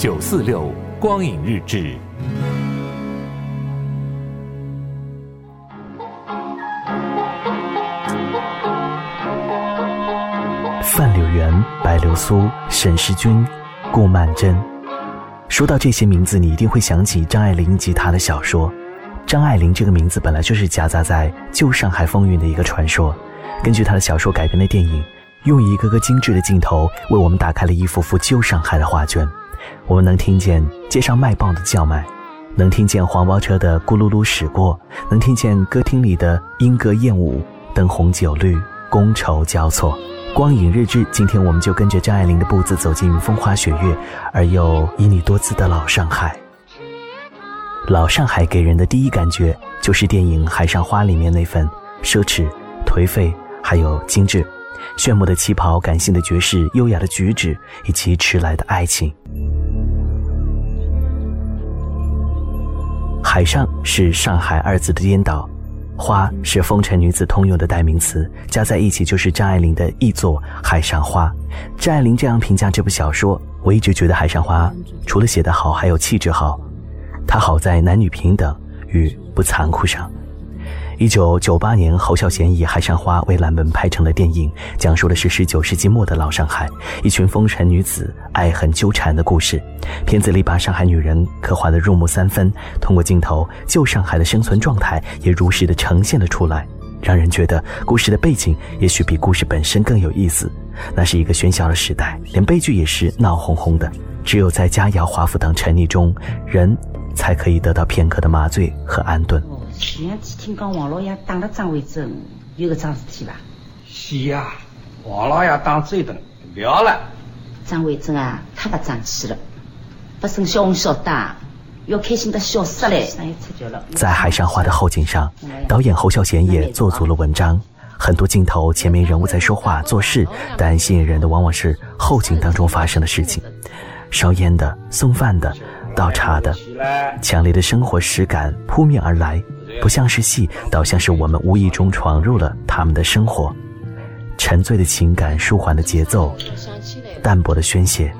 九四六光影日志。范柳原、白流苏、沈世钧、顾曼桢。说到这些名字，你一定会想起张爱玲及她的小说。张爱玲这个名字本来就是夹杂在旧上海风云的一个传说。根据她的小说改编的电影，用一个个精致的镜头为我们打开了一幅幅旧上海的画卷。我们能听见街上卖报的叫卖，能听见黄包车的咕噜噜驶过，能听见歌厅里的莺歌燕舞，灯红酒绿，觥筹交错。光影日志，今天我们就跟着张爱玲的步子走进风花雪月而又旖旎多姿的老上海。老上海给人的第一感觉就是电影《海上花》里面那份奢侈、颓废，还有精致、炫目的旗袍、感性的爵士、优雅的举止以及迟来的爱情。海上是上海二字的颠倒。花是风尘女子通用的代名词，加在一起就是张爱玲的译作《海上花》。张爱玲这样评价这部小说：我一直觉得《海上花》除了写得好，还有气质好。它好在男女平等与不残酷上。一九九八年，侯孝贤以《海上花》为蓝本拍成了电影，讲述的是十九世纪末的老上海，一群风尘女子爱恨纠缠的故事。片子里把上海女人刻画得入木三分，通过镜头，旧上海的生存状态也如实的呈现了出来，让人觉得故事的背景也许比故事本身更有意思。那是一个喧嚣的时代，连悲剧也是闹哄哄的。只有在佳肴华府等沉溺中，人才可以得到片刻的麻醉和安顿。前两天听讲王老爷打了张维珍，有个桩事体吧？是呀，王老爷打这顿，不要了。张维珍啊，太不争气了，不生小红小打，要开心的笑死嘞！在《海上花》的后景上，导演侯孝贤也做足了文章。很多镜头前面人物在说话做事，但吸引人的往往是后景当中发生的事情：烧烟的、送饭的、倒茶的，强烈的生活实感扑面而来。不像是戏，倒像是我们无意中闯入了他们的生活。沉醉的情感，舒缓的节奏，淡薄的宣泄，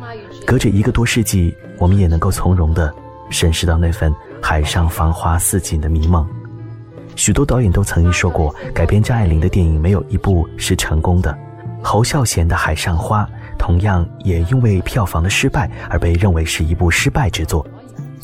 隔着一个多世纪，我们也能够从容地审视到那份海上繁花似锦的迷梦。许多导演都曾经说过，改编张爱玲的电影没有一部是成功的。侯孝贤的《海上花》同样也因为票房的失败而被认为是一部失败之作。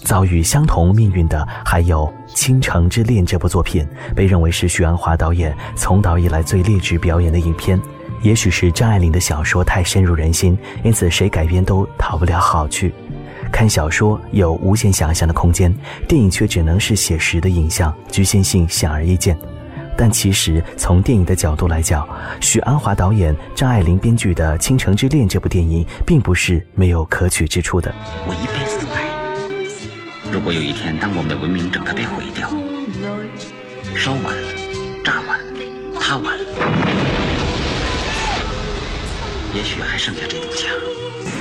遭遇相同命运的还有《倾城之恋》这部作品，被认为是徐安华导演从导以来最劣质表演的影片。也许是张爱玲的小说太深入人心，因此谁改编都讨不了好去。看小说有无限想象的空间，电影却只能是写实的影像，局限性显而易见。但其实从电影的角度来讲，许鞍华导演、张爱玲编剧的《倾城之恋》这部电影，并不是没有可取之处的。我一辈子。如果有一天，当我们的文明整个被毁掉，烧完、炸完、塌完，也许还剩下这堵墙。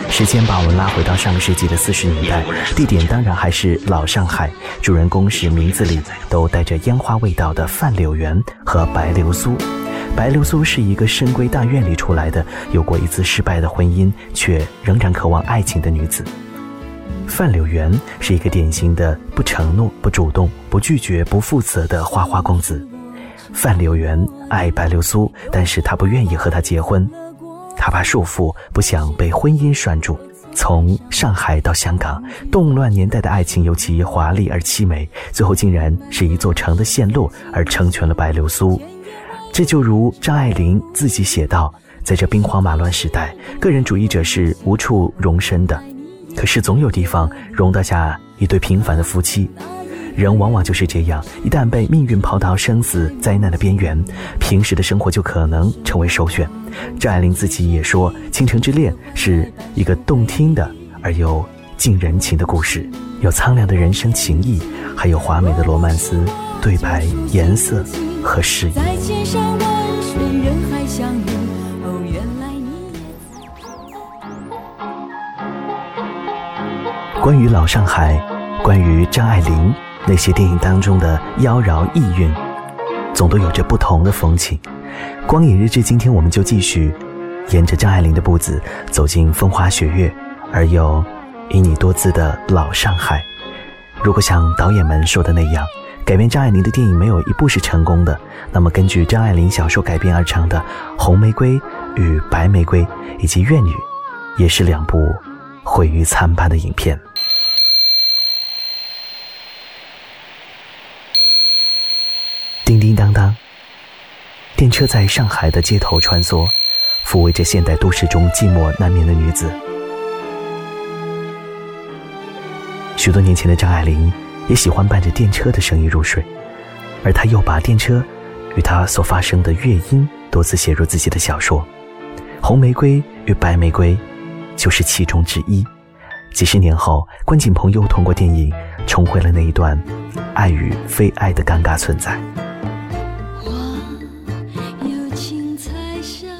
时间把我们拉回到上个世纪的四十年代，地点当然还是老上海，主人公是名字里都带着烟花味道的范柳原和白流苏。白流苏是一个深闺大院里出来的，有过一次失败的婚姻，却仍然渴望爱情的女子。范柳原是一个典型的不承诺、不主动、不拒绝、不负责的花花公子。范柳原爱白流苏，但是他不愿意和她结婚，他怕束缚，不想被婚姻拴住。从上海到香港，动乱年代的爱情尤其华丽而凄美，最后竟然是一座城的陷落而成全了白流苏。这就如张爱玲自己写道：“在这兵荒马乱时代，个人主义者是无处容身的。”可是总有地方容得下一对平凡的夫妻，人往往就是这样，一旦被命运抛到生死灾难的边缘，平时的生活就可能成为首选。张爱玲自己也说，《倾城之恋》是一个动听的而又近人情的故事，有苍凉的人生情谊，还有华美的罗曼斯对白、颜色和诗意。关于老上海，关于张爱玲那些电影当中的妖娆意蕴，总都有着不同的风情。光影日志，今天我们就继续沿着张爱玲的步子走进风花雪月，而又旖旎多姿的老上海。如果像导演们说的那样，改编张爱玲的电影没有一部是成功的，那么根据张爱玲小说改编而成的《红玫瑰与白玫瑰》以及《怨女》，也是两部毁誉参半的影片。叮叮当当，电车在上海的街头穿梭，抚慰着现代都市中寂寞难眠的女子。许多年前的张爱玲也喜欢伴着电车的声音入睡，而她又把电车与她所发生的乐音多次写入自己的小说，《红玫瑰与白玫瑰》就是其中之一。几十年后，关锦鹏又通过电影重回了那一段爱与非爱的尴尬存在。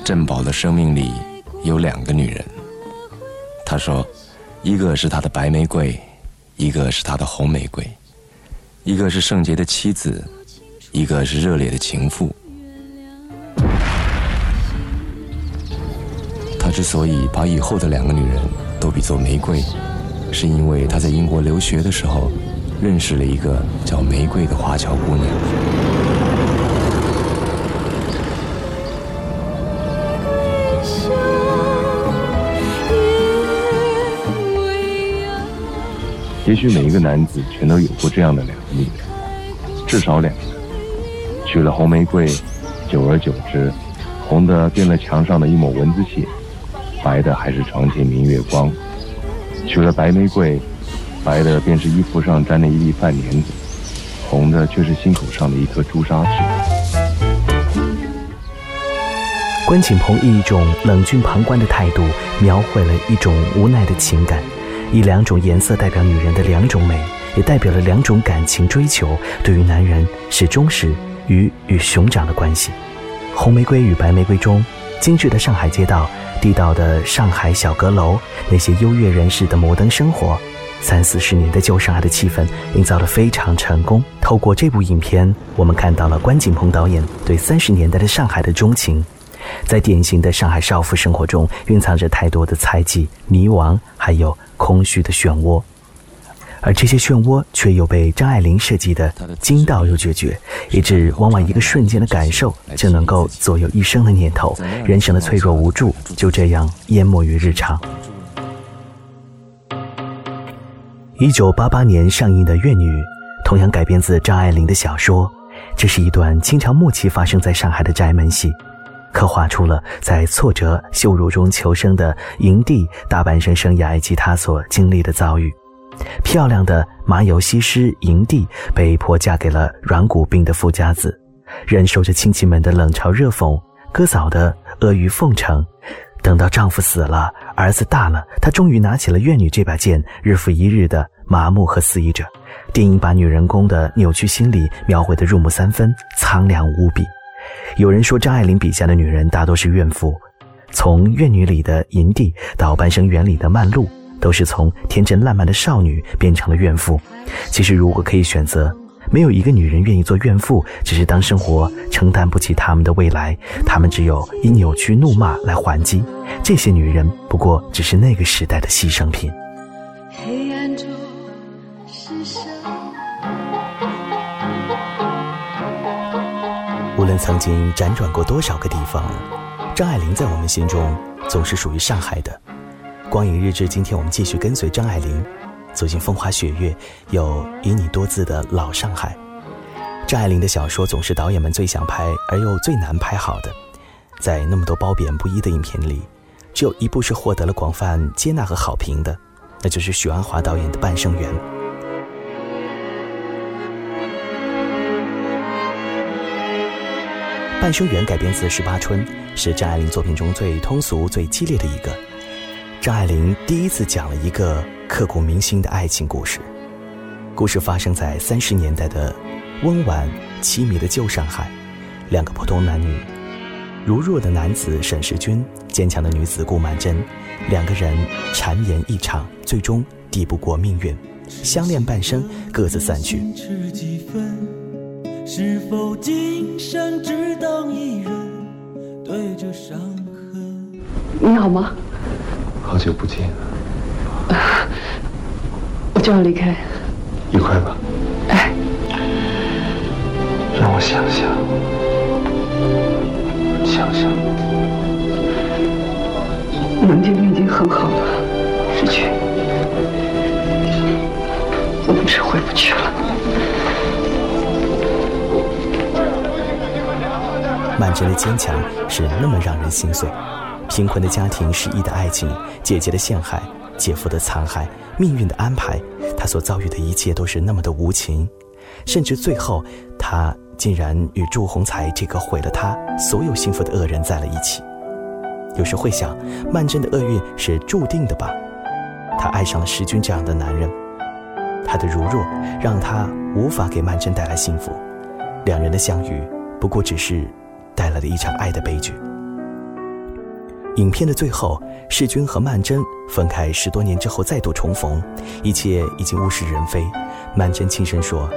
珍宝的生命里有两个女人，他说，一个是他的白玫瑰。一个是他的红玫瑰，一个是圣洁的妻子，一个是热烈的情妇。之所以把以后的两个女人都比作玫瑰，是因为他在英国留学的时候，认识了一个叫玫瑰的华侨姑娘。也许每一个男子全都有过这样的两个女人，至少两个。娶了红玫瑰，久而久之，红的变了墙上的一抹蚊子血，白的还是床前明月光；娶了白玫瑰，白的便是衣服上沾了一粒饭粘子，红的却是心口上的一颗朱砂痣。关锦鹏以一种冷峻旁观的态度，描绘了一种无奈的情感。以两种颜色代表女人的两种美，也代表了两种感情追求。对于男人是忠实与与熊掌的关系。红玫瑰与白玫瑰中，精致的上海街道，地道的上海小阁楼，那些优越人士的摩登生活，三四十年的旧上海的气氛，营造得非常成功。透过这部影片，我们看到了关锦鹏导演对三十年代的上海的钟情。在典型的上海少妇生活中，蕴藏着太多的猜忌、迷惘，还有空虚的漩涡，而这些漩涡却又被张爱玲设计的精到又决绝，以致往往一个瞬间的感受就能够左右一生的念头，人生的脆弱无助就这样淹没于日常。一九八八年上映的《怨女》，同样改编自张爱玲的小说，这是一段清朝末期发生在上海的宅门戏。刻画出了在挫折羞辱中求生的营地大半生生涯以及他所经历的遭遇。漂亮的麻油西施营地被迫嫁给了软骨病的富家子，忍受着亲戚们的冷嘲热讽、哥嫂的阿谀奉承。等到丈夫死了，儿子大了，她终于拿起了怨女这把剑，日复一日的麻木和肆意着。电影把女人公的扭曲心理描绘得入木三分，苍凉无比。有人说，张爱玲笔下的女人大多是怨妇，从《怨女》里的银娣到《半生缘》里的曼璐，都是从天真烂漫的少女变成了怨妇。其实，如果可以选择，没有一个女人愿意做怨妇，只是当生活承担不起他们的未来，她们只有以扭曲怒骂来还击。这些女人不过只是那个时代的牺牲品。黑暗中是无论曾经辗转过多少个地方，张爱玲在我们心中总是属于上海的。光影日志，今天我们继续跟随张爱玲，走进风花雪月，有旖旎多姿的老上海。张爱玲的小说总是导演们最想拍而又最难拍好的。在那么多褒贬不一的影片里，只有一部是获得了广泛接纳和好评的，那就是许鞍华导演的《半生缘》。《半生缘》改编自《十八春》，是张爱玲作品中最通俗、最激烈的一个。张爱玲第一次讲了一个刻骨铭心的爱情故事。故事发生在三十年代的温婉凄迷的旧上海，两个普通男女，柔弱的男子沈世钧，坚强的女子顾曼桢，两个人缠绵一场，最终抵不过命运，相恋半生，各自散去。是否今生只当一人对着伤痕？你好吗？好久不见。我就要离开。愉快吧。哎，让我想想，想想。能见面已经很好了，失去，我们是回不去了。曼桢的坚强是那么让人心碎，贫困的家庭、失意的爱情、姐姐的陷害、姐夫的残害、命运的安排，他所遭遇的一切都是那么的无情，甚至最后，他竟然与祝鸿才这个毁了他所有幸福的恶人在了一起。有时会想，曼桢的厄运是注定的吧？她爱上了石君这样的男人，他的如弱让他无法给曼桢带来幸福，两人的相遇不过只是。带来了一场爱的悲剧。影片的最后，世君和曼桢分开十多年之后再度重逢，一切已经物是人非。曼桢轻声说：“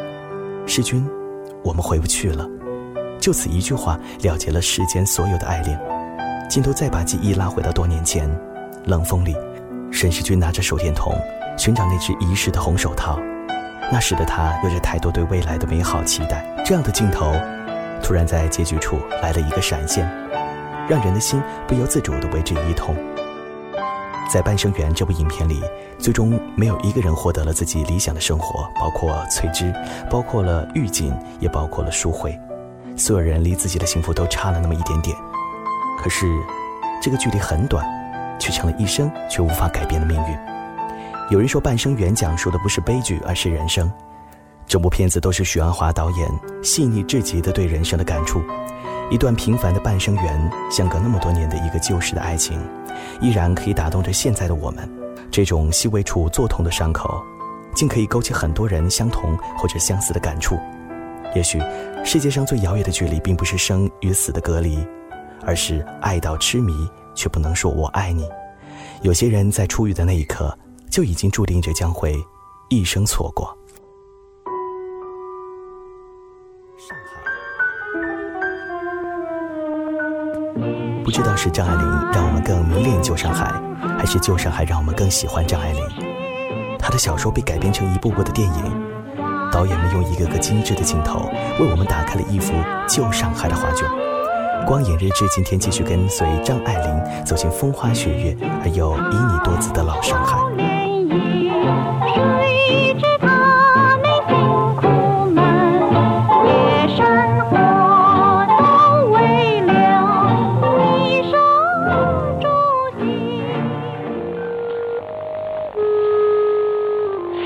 世君，我们回不去了。”就此一句话了结了世间所有的爱恋。镜头再把记忆拉回到多年前，冷风里，沈世君拿着手电筒寻找那只遗失的红手套。那时的他有着太多对未来的美好期待。这样的镜头。突然在结局处来了一个闪现，让人的心不由自主地为之一痛。在《半生缘》这部影片里，最终没有一个人获得了自己理想的生活，包括翠芝，包括了玉锦，也包括了淑慧。所有人离自己的幸福都差了那么一点点。可是，这个距离很短，却成了一生却无法改变的命运。有人说，《半生缘》讲述的不是悲剧，而是人生。整部片子都是许鞍华导演细腻至极的对人生的感触，一段平凡的半生缘，相隔那么多年的一个旧时的爱情，依然可以打动着现在的我们。这种细微处作痛的伤口，竟可以勾起很多人相同或者相似的感触。也许，世界上最遥远的距离，并不是生与死的隔离，而是爱到痴迷却不能说我爱你。有些人在初遇的那一刻，就已经注定着将会一生错过。不知道是张爱玲让我们更迷恋旧上海，还是旧上海让我们更喜欢张爱玲。她的小说被改编成一部部的电影，导演们用一个个精致的镜头为我们打开了一幅旧上海的画卷。光影日志今天继续跟随张爱玲走进风花雪月而又旖旎多姿的老上海。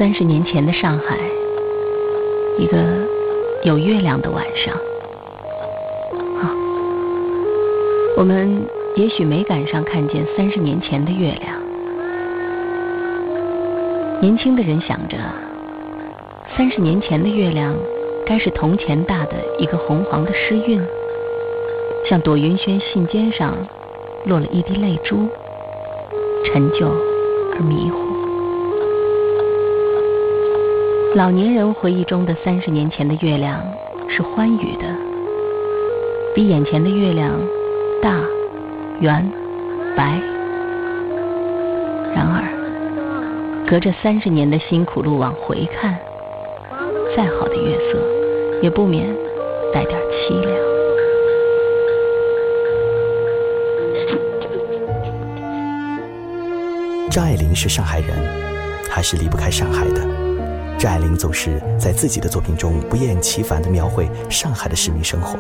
三十年前的上海，一个有月亮的晚上。啊，我们也许没赶上看见三十年前的月亮。年轻的人想着，三十年前的月亮该是铜钱大的一个红黄的诗韵，像朵云轩信笺上落了一滴泪珠，陈旧而迷糊。老年人回忆中的三十年前的月亮是欢愉的，比眼前的月亮大、圆、白。然而，隔着三十年的辛苦路往回看，再好的月色也不免带点凄凉。张爱玲是上海人，她是离不开上海的。张爱玲总是在自己的作品中不厌其烦地描绘上海的市民生活。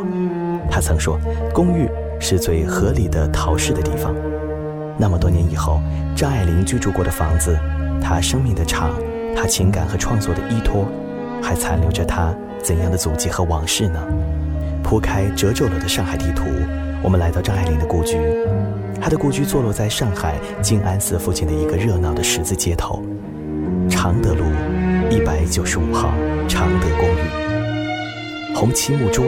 她曾说：“公寓是最合理的逃市的地方。”那么多年以后，张爱玲居住过的房子，她生命的场，她情感和创作的依托，还残留着她怎样的足迹和往事呢？铺开褶皱了的上海地图，我们来到张爱玲的故居。她的故居坐落在上海静安寺附近的一个热闹的十字街头，常德路。一百九十五号常德公寓，红漆木桌、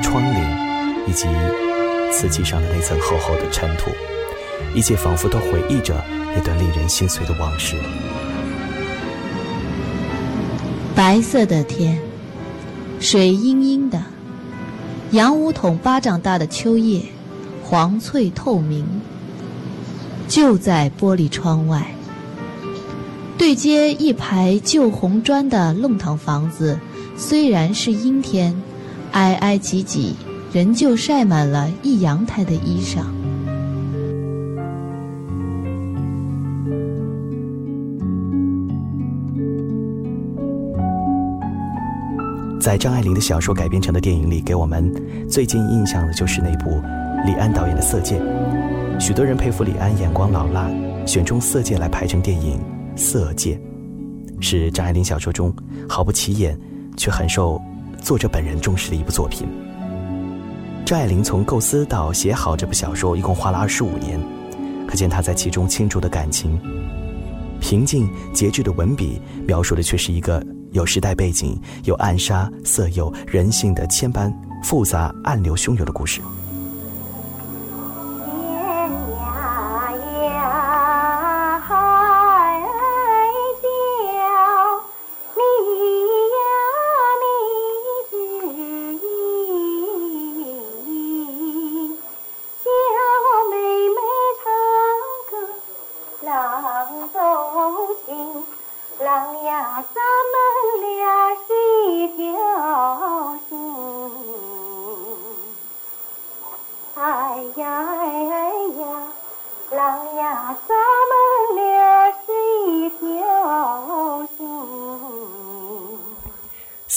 窗棂以及瓷器上的那层厚厚的尘土，一切仿佛都回忆着那段令人心碎的往事。白色的天，水阴阴的，洋梧桐巴掌大的秋叶，黄翠透明，就在玻璃窗外。对接一排旧红砖的弄堂房子，虽然是阴天，挨挨挤挤，仍旧晒满了一阳台的衣裳。在张爱玲的小说改编成的电影里，给我们最近印象的就是那部李安导演的《色戒》。许多人佩服李安眼光老辣，选中《色戒》来拍成电影。《色戒》是张爱玲小说中毫不起眼，却很受作者本人重视的一部作品。张爱玲从构思到写好这部小说，一共花了二十五年，可见她在其中倾注的感情。平静节制的文笔，描述的却是一个。有时代背景，有暗杀、色诱、人性的千般复杂、暗流汹涌的故事。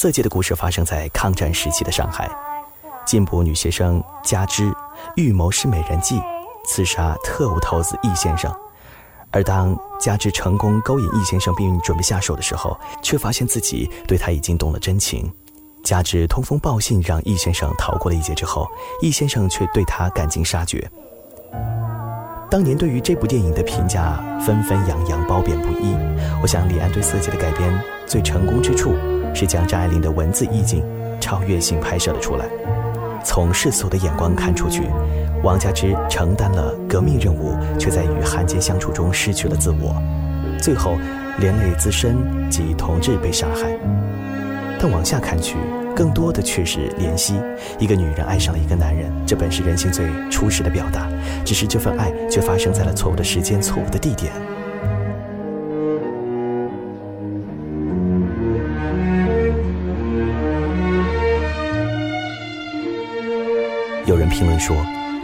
色戒的故事发生在抗战时期的上海，进步女学生加之预谋施美人计，刺杀特务头子易先生。而当加之成功勾引易先生并准备下手的时候，却发现自己对他已经动了真情。加之通风报信，让易先生逃过了一劫之后，易先生却对他赶尽杀绝。当年对于这部电影的评价纷纷扬扬，褒贬不一。我想李安对色戒的改编最成功之处。是将张爱玲的文字意境超越性拍摄了出来。从世俗的眼光看出去，王家之承担了革命任务，却在与汉奸相处中失去了自我，最后连累自身及同志被杀害。但往下看去，更多的却是怜惜一个女人爱上了一个男人，这本是人性最初始的表达，只是这份爱却发生在了错误的时间、错误的地点。有人评论说，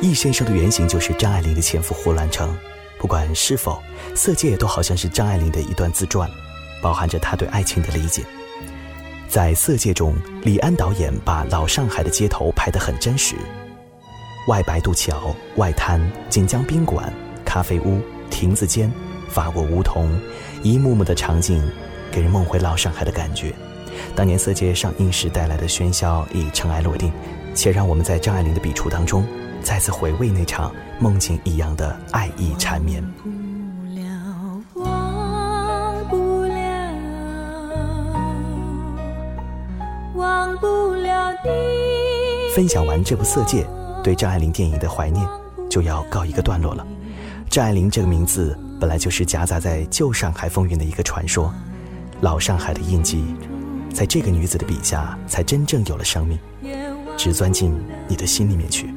易先生的原型就是张爱玲的前夫胡兰成。不管是否，《色戒》都好像是张爱玲的一段自传，包含着她对爱情的理解。在《色戒》中，李安导演把老上海的街头拍得很真实，外白渡桥、外滩、锦江宾馆、咖啡屋、亭子间、法国梧桐，一幕幕的场景，给人梦回老上海的感觉。当年《色戒》上映时带来的喧嚣已尘埃落定。且让我们在张爱玲的笔触当中，再次回味那场梦境一样的爱意缠绵。分享完这部《色戒》，对张爱玲电影的怀念就要告一个段落了。张爱玲这个名字本来就是夹杂在旧上海风云的一个传说，老上海的印记，在这个女子的笔下才真正有了生命。只钻进你的心里面去，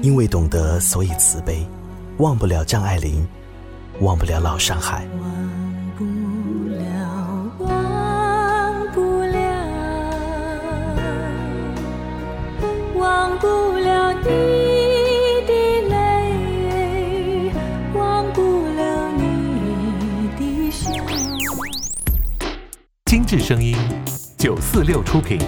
因为懂得，所以慈悲。忘不了张爱玲，忘不了老上海。精致声音，九四六出品。